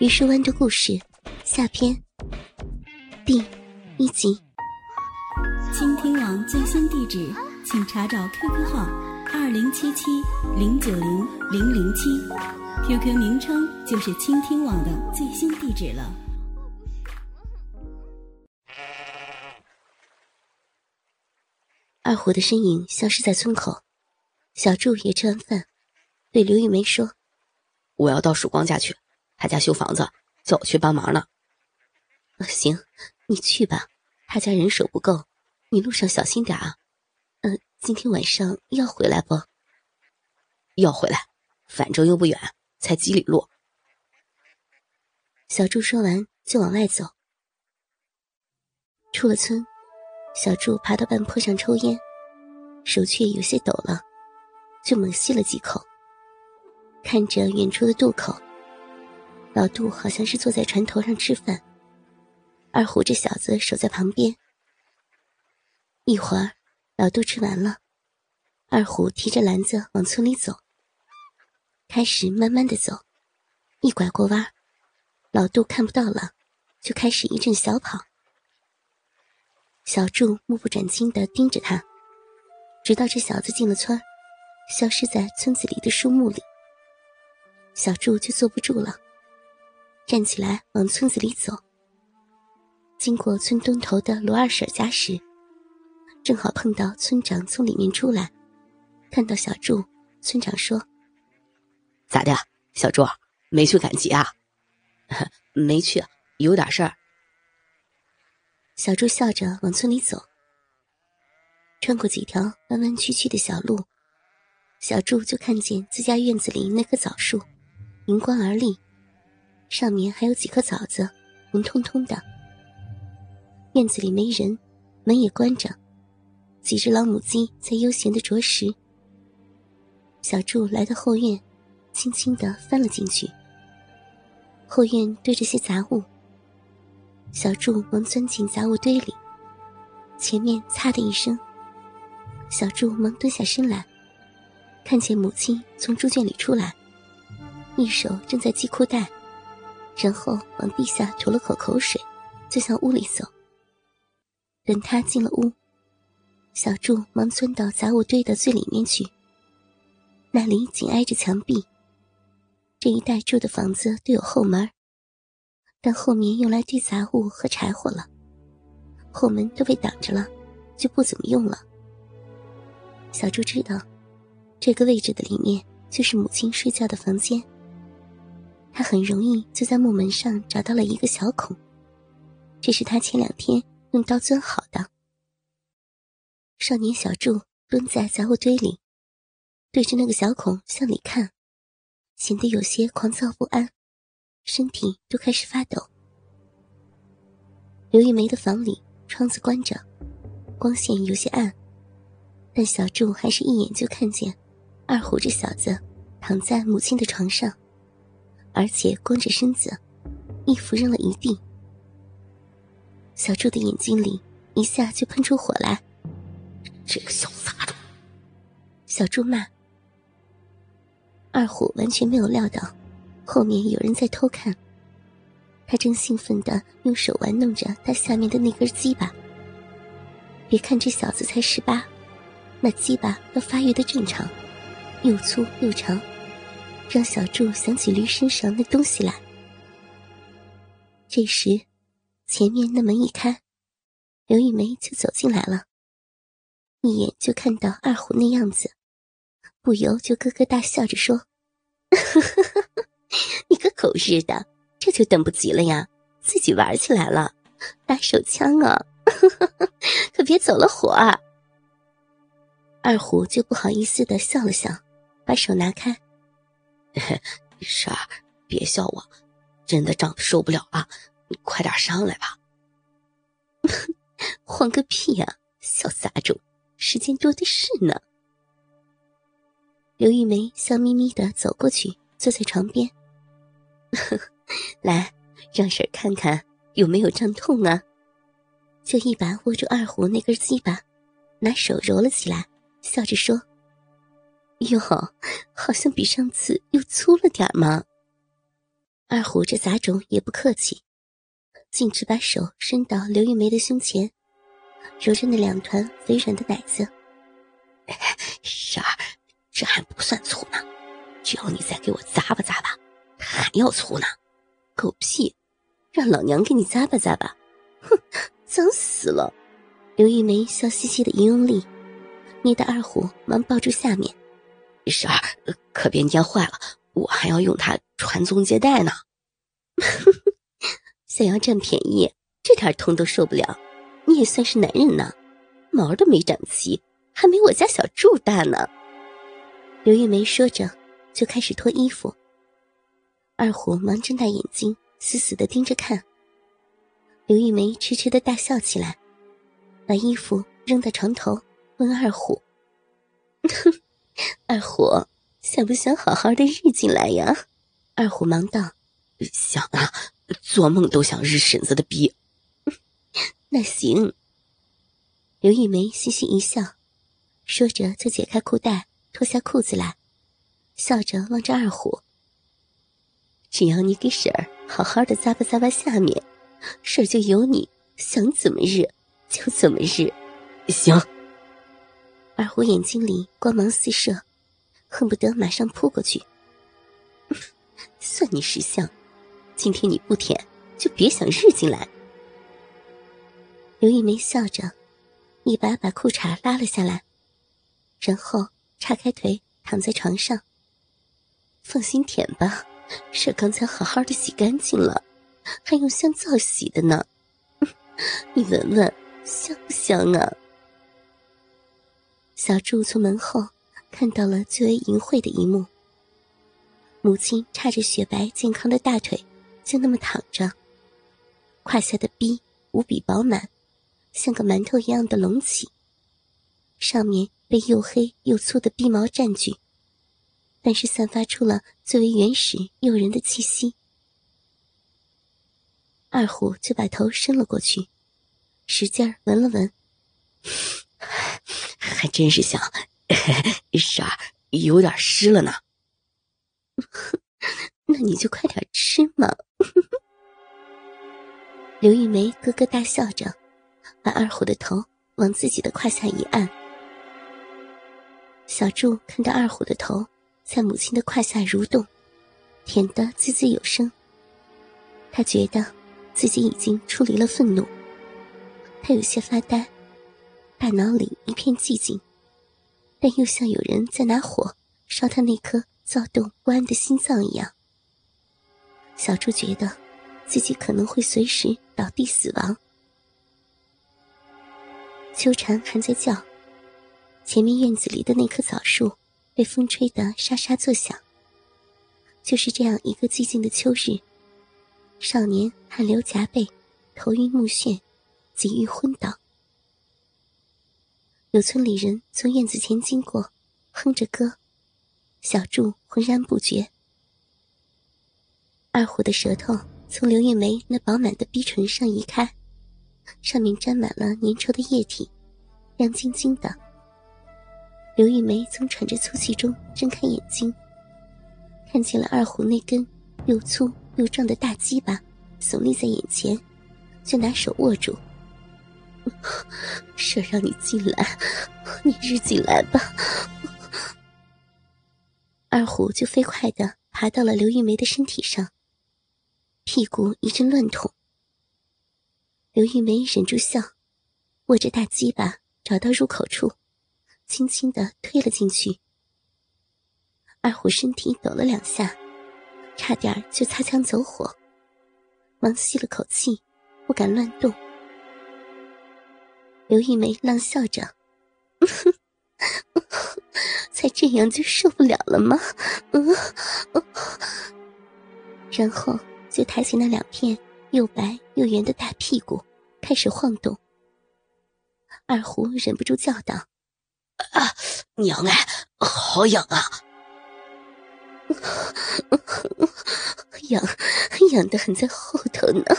榆树湾的故事下篇第一集。倾听网最新地址，请查找 QQ 号二零七七零九零零零七，QQ 名称就是倾听网的最新地址了。二虎的身影消失在村口，小柱也吃完饭，对刘玉梅说：“我要到曙光家去。”他家修房子，叫我去帮忙呢。行，你去吧。他家人手不够，你路上小心点啊。呃，今天晚上要回来不？要回来，反正又不远，才几里路。小柱说完就往外走。出了村，小柱爬到半坡上抽烟，手却有些抖了，就猛吸了几口。看着远处的渡口。老杜好像是坐在船头上吃饭，二虎这小子守在旁边。一会儿，老杜吃完了，二虎提着篮子往村里走。开始慢慢的走，一拐过弯，老杜看不到了，就开始一阵小跑。小柱目不转睛的盯着他，直到这小子进了村，消失在村子里的树木里，小柱就坐不住了。站起来往村子里走。经过村东头的罗二婶家时，正好碰到村长从里面出来，看到小柱，村长说：“咋的，小柱没去赶集啊？”“ 没去，有点事儿。”小柱笑着往村里走，穿过几条弯弯曲曲的小路，小柱就看见自家院子里那棵枣树，迎光而立。上面还有几颗枣子，红彤彤的。院子里没人，门也关着，几只老母鸡在悠闲的啄食。小柱来到后院，轻轻的翻了进去。后院堆着些杂物，小柱忙钻进杂物堆里。前面“擦”的一声，小柱忙蹲下身来，看见母亲从猪圈里出来，一手正在系裤带。然后往地下吐了口口水，就向屋里走。等他进了屋，小柱忙钻到杂物堆的最里面去。那里紧挨着墙壁。这一带住的房子都有后门，但后面用来堆杂物和柴火了，后门都被挡着了，就不怎么用了。小柱知道，这个位置的里面就是母亲睡觉的房间。他很容易就在木门上找到了一个小孔，这是他前两天用刀钻好的。少年小柱蹲在杂物堆里，对着那个小孔向里看，显得有些狂躁不安，身体都开始发抖。刘玉梅的房里窗子关着，光线有些暗，但小柱还是一眼就看见二虎这小子躺在母亲的床上。而且光着身子，衣服扔了一地。小柱的眼睛里一下就喷出火来，这个小杂种！小柱骂。二虎完全没有料到，后面有人在偷看。他正兴奋的用手玩弄着他下面的那根鸡巴。别看这小子才十八，那鸡巴要发育的正常，又粗又长。让小柱想起驴身上那东西来。这时，前面那门一开，刘玉梅就走进来了，一眼就看到二虎那样子，不由就咯咯大笑着说：“你个狗日的，这就等不及了呀，自己玩起来了，打手枪啊，可别走了火啊。”二虎就不好意思的笑了笑，把手拿开。婶儿，别笑我，真的胀得受不了了，你快点上来吧。慌个屁呀，小杂种，时间多的是呢。刘玉梅笑眯眯的走过去，坐在床边。来，让婶看看有没有胀痛啊。就一把握住二虎那根鸡巴，拿手揉了起来，笑着说。哟，好像比上次又粗了点嘛。二虎这杂种也不客气，径直把手伸到刘玉梅的胸前，揉着那两团肥软的奶子。婶儿，这还不算粗呢，只要你再给我咂吧咂巴，还要粗呢。狗屁！让老娘给你咂吧咂吧，哼，脏死了！刘玉梅笑嘻嘻的一用力，捏得二虎忙抱住下面。婶儿，可别捏坏了，我还要用它传宗接代呢。想要占便宜，这点痛都受不了，你也算是男人呢，毛都没长齐，还没我家小柱大呢。刘玉梅说着，就开始脱衣服。二虎忙睁大眼睛，死死的盯着看。刘玉梅痴痴的大笑起来，把衣服扔到床头，问二虎：“哼二虎，想不想好好的日进来呀？”二虎忙道：“想啊，做梦都想日婶子的逼。”那行。刘玉梅嘻嘻一笑，说着就解开裤带，脱下裤子来，笑着望着二虎。只要你给婶儿好好的咂巴咂巴下面，婶儿就由你想怎么日就怎么日。行。二虎眼睛里光芒四射，恨不得马上扑过去。算你识相，今天你不舔，就别想日进来。刘玉梅笑着，一把把裤衩拉了下来，然后叉开腿躺在床上。放心舔吧。是刚才好好的洗干净了，还用香皂洗的呢。你闻闻，香不香啊？小柱从门后看到了最为淫秽的一幕：母亲叉着雪白健康的大腿，就那么躺着，胯下的逼无比饱满，像个馒头一样的隆起，上面被又黑又粗的逼毛占据。但是散发出了最为原始诱人的气息，二虎就把头伸了过去，使劲儿闻了闻，还真是香，婶儿有点湿了呢。那你就快点吃嘛！刘玉梅咯咯大笑着，把二虎的头往自己的胯下一按。小柱看到二虎的头。在母亲的胯下蠕动，舔得滋滋有声。他觉得自己已经出离了愤怒，他有些发呆，大脑里一片寂静，但又像有人在拿火烧他那颗躁动不安的心脏一样。小猪觉得自己可能会随时倒地死亡。秋蝉还在叫，前面院子里的那棵枣树。被风吹得沙沙作响。就是这样一个寂静的秋日，少年汗流浃背，头晕目眩，几欲昏倒。有村里人从院子前经过，哼着歌，小柱浑然不觉。二虎的舌头从刘玉梅那饱满的逼唇上移开，上面沾满了粘稠的液体，亮晶晶的。刘玉梅从喘着粗气中睁开眼睛，看见了二虎那根又粗又壮的大鸡巴耸立在眼前，就拿手握住。婶让你进来，你日进来吧。二虎就飞快的爬到了刘玉梅的身体上，屁股一阵乱捅。刘玉梅忍住笑，握着大鸡巴找到入口处。轻轻的推了进去，二虎身体抖了两下，差点就擦枪走火，忙吸了口气，不敢乱动。刘玉梅浪笑着：“ 才这样就受不了了吗？”嗯 然后就抬起那两片又白又圆的大屁股，开始晃动。二胡忍不住叫道。啊，娘哎，好痒啊！痒，痒的很在后头呢。